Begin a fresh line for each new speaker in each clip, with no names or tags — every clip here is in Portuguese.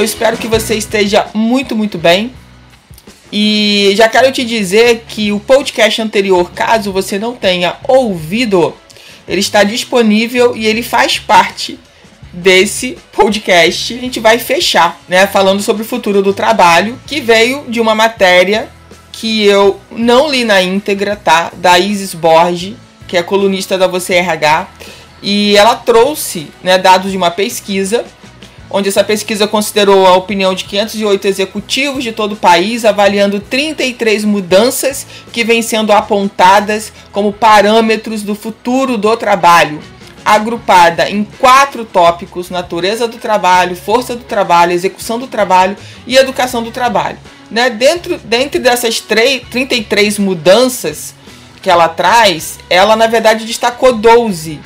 Eu espero que você esteja muito, muito bem. E já quero te dizer que o podcast anterior, caso você não tenha ouvido, ele está disponível e ele faz parte desse podcast. A gente vai fechar, né, falando sobre o futuro do trabalho, que veio de uma matéria que eu não li na íntegra, tá? Da Isis Borges, que é colunista da Você RH, e ela trouxe, né, dados de uma pesquisa onde essa pesquisa considerou a opinião de 508 executivos de todo o país, avaliando 33 mudanças que vêm sendo apontadas como parâmetros do futuro do trabalho, agrupada em quatro tópicos: natureza do trabalho, força do trabalho, execução do trabalho e educação do trabalho. Né? Dentro, dessas 3, 33 mudanças que ela traz, ela na verdade destacou 12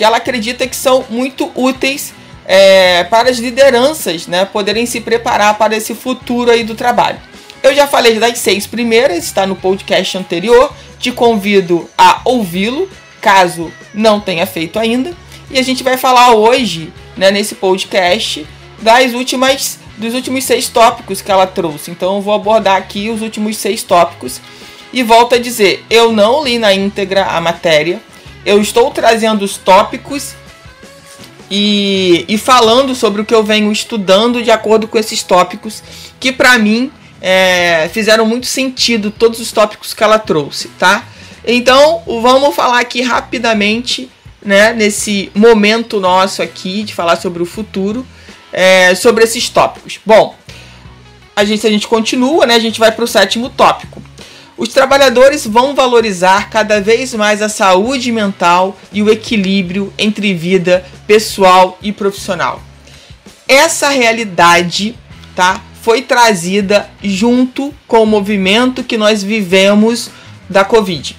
que ela acredita que são muito úteis é, para as lideranças né, poderem se preparar para esse futuro aí do trabalho. Eu já falei das seis primeiras, está no podcast anterior. Te convido a ouvi-lo, caso não tenha feito ainda. E a gente vai falar hoje, né, nesse podcast, das últimas, dos últimos seis tópicos que ela trouxe. Então eu vou abordar aqui os últimos seis tópicos. E volto a dizer, eu não li na íntegra a matéria. Eu estou trazendo os tópicos e, e falando sobre o que eu venho estudando de acordo com esses tópicos, que para mim é, fizeram muito sentido todos os tópicos que ela trouxe, tá? Então vamos falar aqui rapidamente, né, nesse momento nosso aqui de falar sobre o futuro, é, sobre esses tópicos. Bom, a gente, a gente continua, né? A gente vai para o sétimo tópico. Os trabalhadores vão valorizar cada vez mais a saúde mental e o equilíbrio entre vida pessoal e profissional. Essa realidade, tá, foi trazida junto com o movimento que nós vivemos da Covid.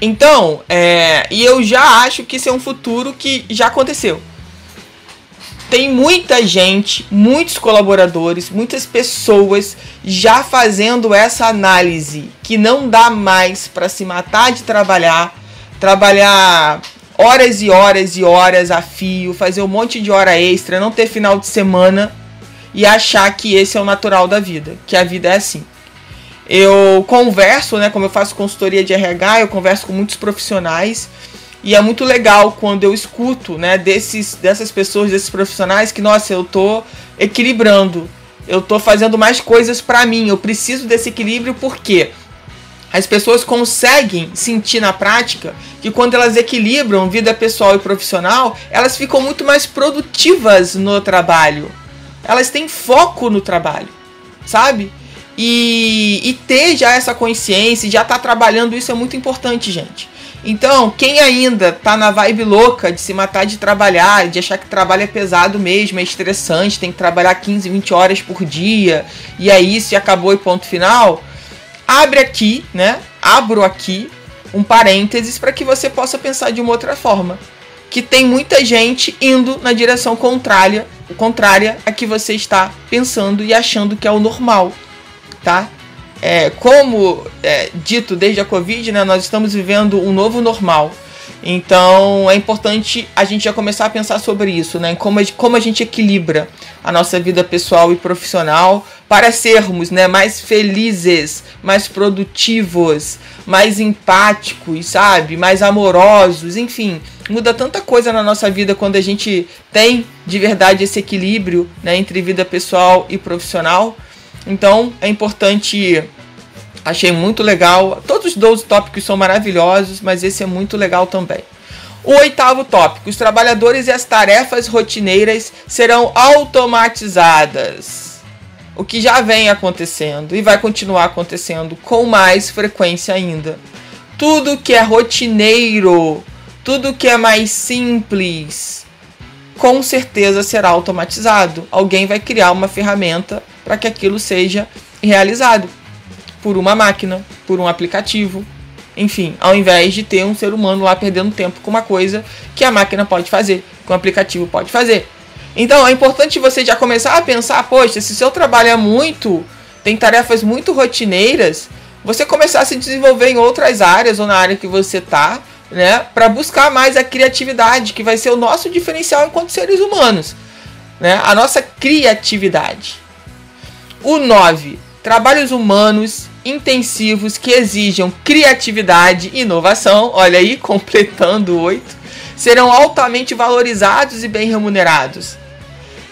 Então, é, e eu já acho que isso é um futuro que já aconteceu tem muita gente, muitos colaboradores, muitas pessoas já fazendo essa análise que não dá mais para se matar de trabalhar, trabalhar horas e horas e horas a fio, fazer um monte de hora extra, não ter final de semana e achar que esse é o natural da vida, que a vida é assim. Eu converso, né, como eu faço consultoria de RH, eu converso com muitos profissionais e é muito legal quando eu escuto, né, desses, dessas pessoas, desses profissionais, que, nossa, eu tô equilibrando, eu tô fazendo mais coisas para mim, eu preciso desse equilíbrio porque as pessoas conseguem sentir na prática que quando elas equilibram vida pessoal e profissional, elas ficam muito mais produtivas no trabalho. Elas têm foco no trabalho, sabe? E, e ter já essa consciência, já estar tá trabalhando isso é muito importante, gente. Então, quem ainda tá na vibe louca de se matar de trabalhar, de achar que trabalho é pesado mesmo, é estressante, tem que trabalhar 15, 20 horas por dia, e é isso e acabou e ponto final, abre aqui, né? Abro aqui um parênteses para que você possa pensar de uma outra forma. Que tem muita gente indo na direção contrária, contrária a que você está pensando e achando que é o normal, tá? É, como é, dito desde a Covid, né, nós estamos vivendo um novo normal. Então é importante a gente já começar a pensar sobre isso, né? Como, como a gente equilibra a nossa vida pessoal e profissional para sermos né, mais felizes, mais produtivos, mais empáticos, sabe? Mais amorosos, enfim. Muda tanta coisa na nossa vida quando a gente tem de verdade esse equilíbrio né, entre vida pessoal e profissional. Então é importante. Achei muito legal. Todos os 12 tópicos são maravilhosos, mas esse é muito legal também. O oitavo tópico: os trabalhadores e as tarefas rotineiras serão automatizadas. O que já vem acontecendo e vai continuar acontecendo com mais frequência ainda. Tudo que é rotineiro, tudo que é mais simples, com certeza será automatizado. Alguém vai criar uma ferramenta para que aquilo seja realizado por uma máquina, por um aplicativo, enfim, ao invés de ter um ser humano lá perdendo tempo com uma coisa que a máquina pode fazer, que o aplicativo pode fazer. Então é importante você já começar a pensar, poxa, se seu trabalho é muito, tem tarefas muito rotineiras, você começar a se desenvolver em outras áreas ou na área que você tá, né, para buscar mais a criatividade, que vai ser o nosso diferencial enquanto seres humanos, né? A nossa criatividade. O 9, trabalhos humanos intensivos que exijam criatividade e inovação, olha aí, completando oito, serão altamente valorizados e bem remunerados.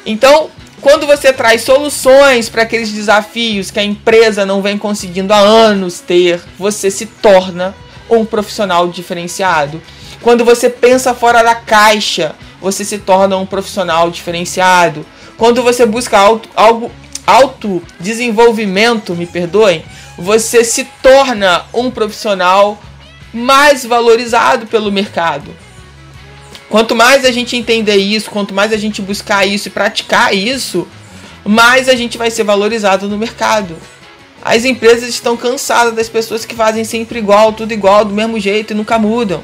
Então, quando você traz soluções para aqueles desafios que a empresa não vem conseguindo há anos ter, você se torna um profissional diferenciado. Quando você pensa fora da caixa, você se torna um profissional diferenciado. Quando você busca algo autodesenvolvimento, me perdoem, você se torna um profissional mais valorizado pelo mercado. Quanto mais a gente entender isso, quanto mais a gente buscar isso e praticar isso, mais a gente vai ser valorizado no mercado. As empresas estão cansadas das pessoas que fazem sempre igual, tudo igual, do mesmo jeito e nunca mudam.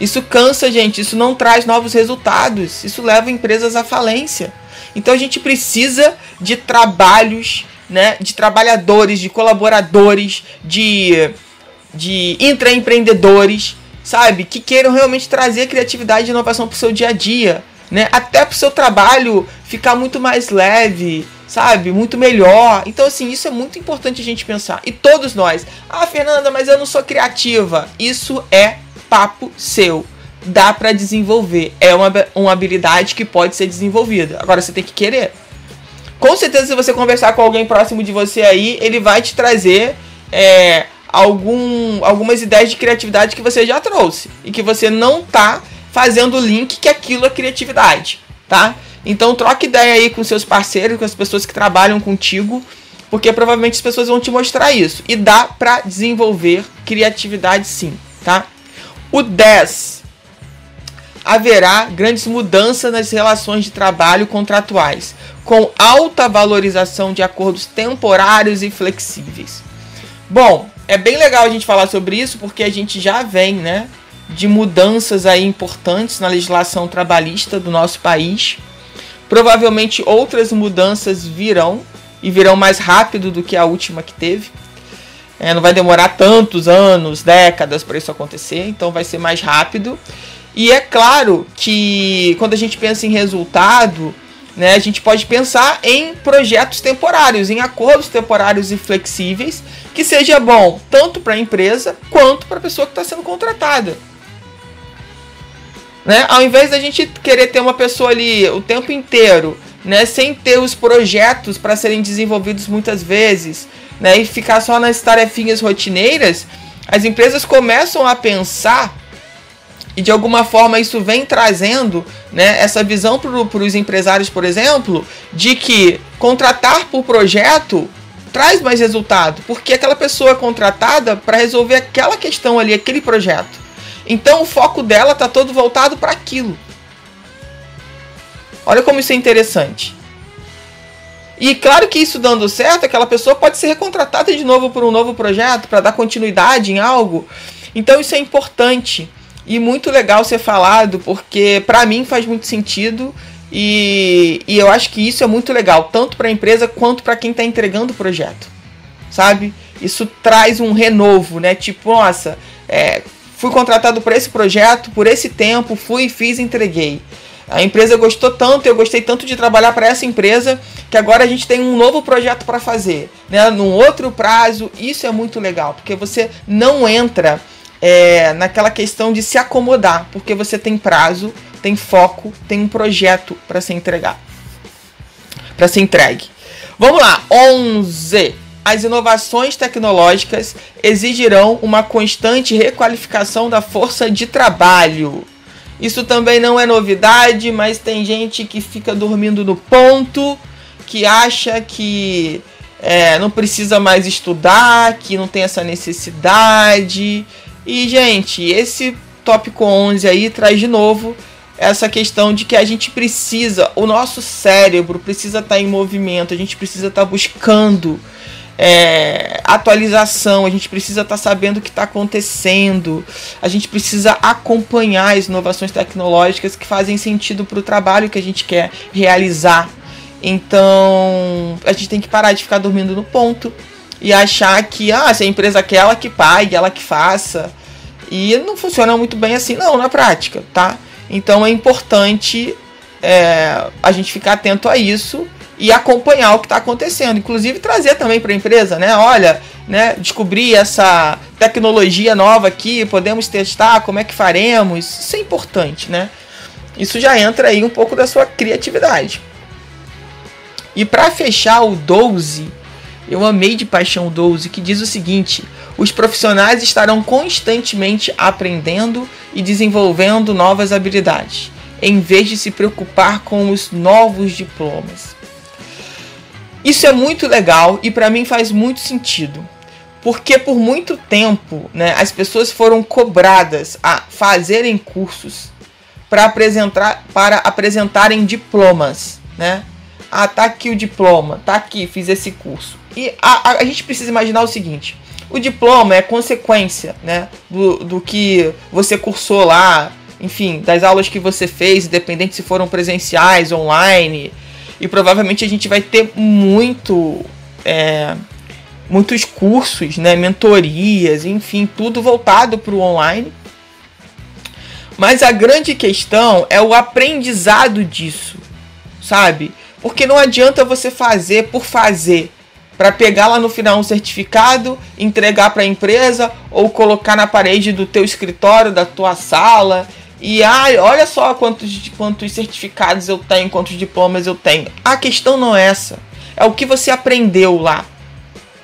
Isso cansa, gente. Isso não traz novos resultados. Isso leva empresas à falência. Então a gente precisa de trabalhos né, de trabalhadores, de colaboradores, de, de intraempreendedores, sabe, que queiram realmente trazer criatividade e inovação para o seu dia a dia, né, até para o seu trabalho ficar muito mais leve, sabe, muito melhor. Então, assim, isso é muito importante a gente pensar. E todos nós, ah, Fernanda, mas eu não sou criativa. Isso é papo seu. Dá para desenvolver. É uma, uma habilidade que pode ser desenvolvida. Agora você tem que querer. Com certeza, se você conversar com alguém próximo de você aí, ele vai te trazer é, algum, algumas ideias de criatividade que você já trouxe e que você não tá fazendo o link que aquilo é criatividade, tá? Então troque ideia aí com seus parceiros, com as pessoas que trabalham contigo, porque provavelmente as pessoas vão te mostrar isso. E dá para desenvolver criatividade sim, tá? O 10 haverá grandes mudanças nas relações de trabalho contratuais, com alta valorização de acordos temporários e flexíveis. Bom, é bem legal a gente falar sobre isso porque a gente já vem, né, de mudanças aí importantes na legislação trabalhista do nosso país. Provavelmente outras mudanças virão e virão mais rápido do que a última que teve. É, não vai demorar tantos anos, décadas para isso acontecer, então vai ser mais rápido. E é claro que quando a gente pensa em resultado, né, a gente pode pensar em projetos temporários, em acordos temporários e flexíveis, que seja bom tanto para a empresa quanto para a pessoa que está sendo contratada. Né? Ao invés da gente querer ter uma pessoa ali o tempo inteiro, né, sem ter os projetos para serem desenvolvidos muitas vezes, né, e ficar só nas tarefinhas rotineiras, as empresas começam a pensar e de alguma forma isso vem trazendo né, essa visão para os empresários, por exemplo, de que contratar por projeto traz mais resultado, porque aquela pessoa é contratada para resolver aquela questão ali, aquele projeto. Então o foco dela está todo voltado para aquilo. Olha como isso é interessante. E claro que isso dando certo, aquela pessoa pode ser recontratada de novo por um novo projeto para dar continuidade em algo. Então isso é importante e muito legal ser falado, porque para mim faz muito sentido e, e eu acho que isso é muito legal, tanto para a empresa quanto para quem está entregando o projeto, sabe? Isso traz um renovo, né? Tipo, nossa, é, fui contratado por esse projeto, por esse tempo, fui, fiz, entreguei. A empresa gostou tanto, eu gostei tanto de trabalhar para essa empresa, que agora a gente tem um novo projeto para fazer, né? Num outro prazo. Isso é muito legal, porque você não entra é, naquela questão de se acomodar, porque você tem prazo, tem foco, tem um projeto para ser entregar, para ser entregue. Vamos lá, 11. As inovações tecnológicas exigirão uma constante requalificação da força de trabalho. Isso também não é novidade, mas tem gente que fica dormindo no ponto, que acha que é, não precisa mais estudar, que não tem essa necessidade, e, gente, esse tópico 11 aí traz de novo essa questão de que a gente precisa, o nosso cérebro precisa estar tá em movimento, a gente precisa estar tá buscando é, atualização, a gente precisa estar tá sabendo o que está acontecendo, a gente precisa acompanhar as inovações tecnológicas que fazem sentido para o trabalho que a gente quer realizar. Então a gente tem que parar de ficar dormindo no ponto e achar que ah, se a empresa quer, ela que pague, ela que faça. E não funciona muito bem assim, não, na prática, tá? Então é importante é, a gente ficar atento a isso e acompanhar o que está acontecendo, inclusive trazer também para a empresa, né? Olha, né? Descobrir essa tecnologia nova aqui, podemos testar, como é que faremos? Isso é importante, né? Isso já entra aí um pouco da sua criatividade. E para fechar o 12, eu amei de paixão o 12, que diz o seguinte: os profissionais estarão constantemente aprendendo e desenvolvendo novas habilidades, em vez de se preocupar com os novos diplomas. Isso é muito legal e para mim faz muito sentido. Porque por muito tempo né, as pessoas foram cobradas a fazerem cursos para apresentar, para apresentarem diplomas. Né? Ah, tá aqui o diploma, tá aqui, fiz esse curso. E a, a, a gente precisa imaginar o seguinte: o diploma é consequência, né, do, do que você cursou lá, enfim, das aulas que você fez, independente se foram presenciais, online. E provavelmente a gente vai ter muito, é, muitos cursos, né, mentorias, enfim, tudo voltado para o online. Mas a grande questão é o aprendizado disso, sabe? Porque não adianta você fazer por fazer para pegar lá no final um certificado, entregar para a empresa ou colocar na parede do teu escritório, da tua sala. E ai, olha só quantos, quantos certificados eu tenho, quantos diplomas eu tenho. A questão não é essa. É o que você aprendeu lá.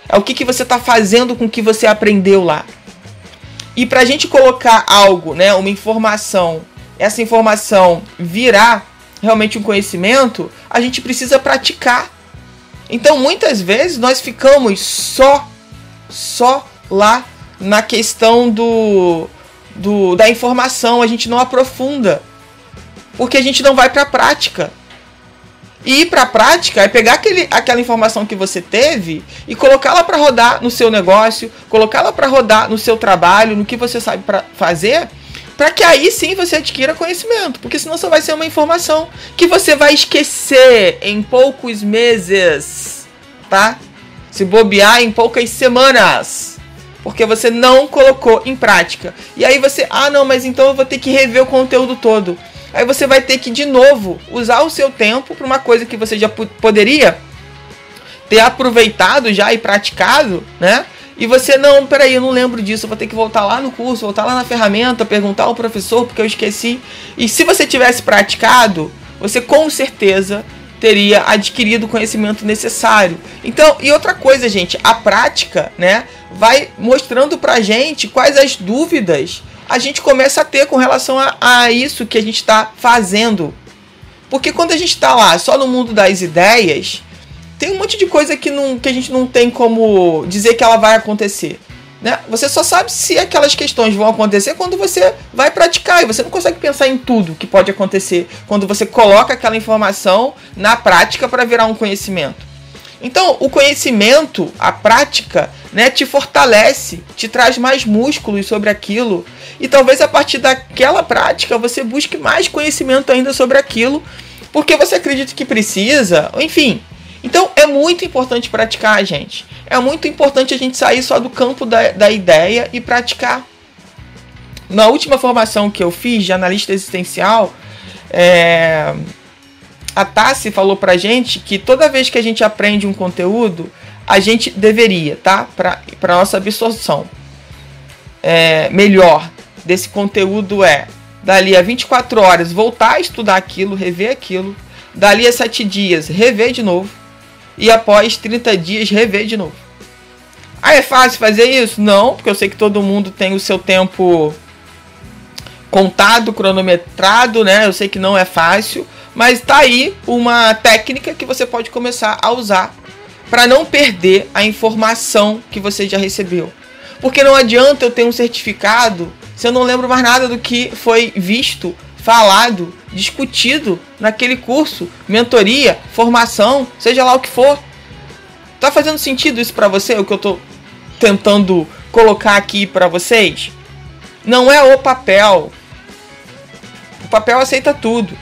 É o que, que você está fazendo com o que você aprendeu lá. E para a gente colocar algo, né, uma informação, essa informação virar realmente um conhecimento, a gente precisa praticar então muitas vezes nós ficamos só, só lá na questão do, do da informação, a gente não aprofunda, porque a gente não vai para a prática. E ir para a prática é pegar aquele, aquela informação que você teve e colocá-la para rodar no seu negócio, colocá-la para rodar no seu trabalho, no que você sabe para fazer para que aí sim você adquira conhecimento, porque senão só vai ser uma informação que você vai esquecer em poucos meses, tá? Se bobear em poucas semanas, porque você não colocou em prática. E aí você, ah, não, mas então eu vou ter que rever o conteúdo todo. Aí você vai ter que de novo usar o seu tempo para uma coisa que você já poderia ter aproveitado já e praticado, né? E você, não, peraí, eu não lembro disso, eu vou ter que voltar lá no curso, voltar lá na ferramenta, perguntar ao professor porque eu esqueci. E se você tivesse praticado, você com certeza teria adquirido o conhecimento necessário. Então, e outra coisa, gente, a prática, né, vai mostrando pra gente quais as dúvidas a gente começa a ter com relação a, a isso que a gente está fazendo. Porque quando a gente está lá só no mundo das ideias, tem um monte de coisa que, não, que a gente não tem como dizer que ela vai acontecer. Né? Você só sabe se aquelas questões vão acontecer quando você vai praticar e você não consegue pensar em tudo que pode acontecer quando você coloca aquela informação na prática para virar um conhecimento. Então, o conhecimento, a prática, né, te fortalece, te traz mais músculos sobre aquilo e talvez a partir daquela prática você busque mais conhecimento ainda sobre aquilo, porque você acredita que precisa, enfim, então é muito importante praticar, gente. É muito importante a gente sair só do campo da, da ideia e praticar. Na última formação que eu fiz de analista existencial, é, a Tassi falou pra gente que toda vez que a gente aprende um conteúdo, a gente deveria, tá? Para nossa absorção é, melhor desse conteúdo é, dali a 24 horas, voltar a estudar aquilo, rever aquilo, dali a 7 dias, rever de novo, e após 30 dias rever de novo. Ah, é fácil fazer isso? Não, porque eu sei que todo mundo tem o seu tempo contado, cronometrado, né? Eu sei que não é fácil, mas tá aí uma técnica que você pode começar a usar para não perder a informação que você já recebeu. Porque não adianta eu ter um certificado se eu não lembro mais nada do que foi visto, falado discutido naquele curso, mentoria, formação, seja lá o que for. Tá fazendo sentido isso para você, o que eu tô tentando colocar aqui para vocês? Não é o papel. O papel aceita tudo.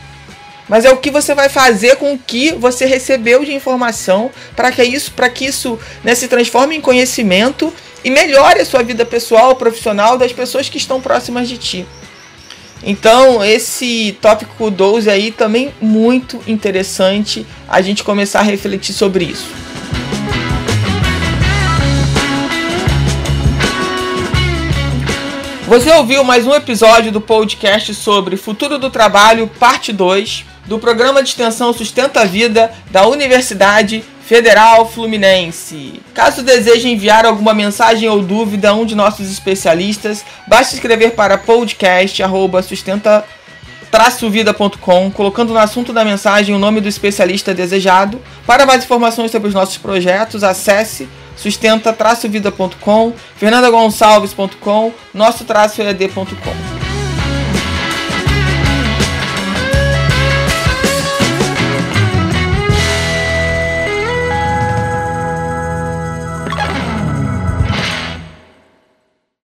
Mas é o que você vai fazer com o que você recebeu de informação para que isso, para que isso né, se transforme em conhecimento e melhore a sua vida pessoal, profissional das pessoas que estão próximas de ti. Então, esse tópico 12 aí também muito interessante a gente começar a refletir sobre isso. Você ouviu mais um episódio do podcast sobre Futuro do Trabalho, parte 2, do programa de extensão Sustenta a Vida da Universidade Federal Fluminense. Caso deseje enviar alguma mensagem ou dúvida a um de nossos especialistas, basta escrever para podcast@sustenta vida.com, colocando no assunto da mensagem o nome do especialista desejado. Para mais informações sobre os nossos projetos, acesse sustenta-vida.com, fernandagonçalves.com, nosso-ead.com.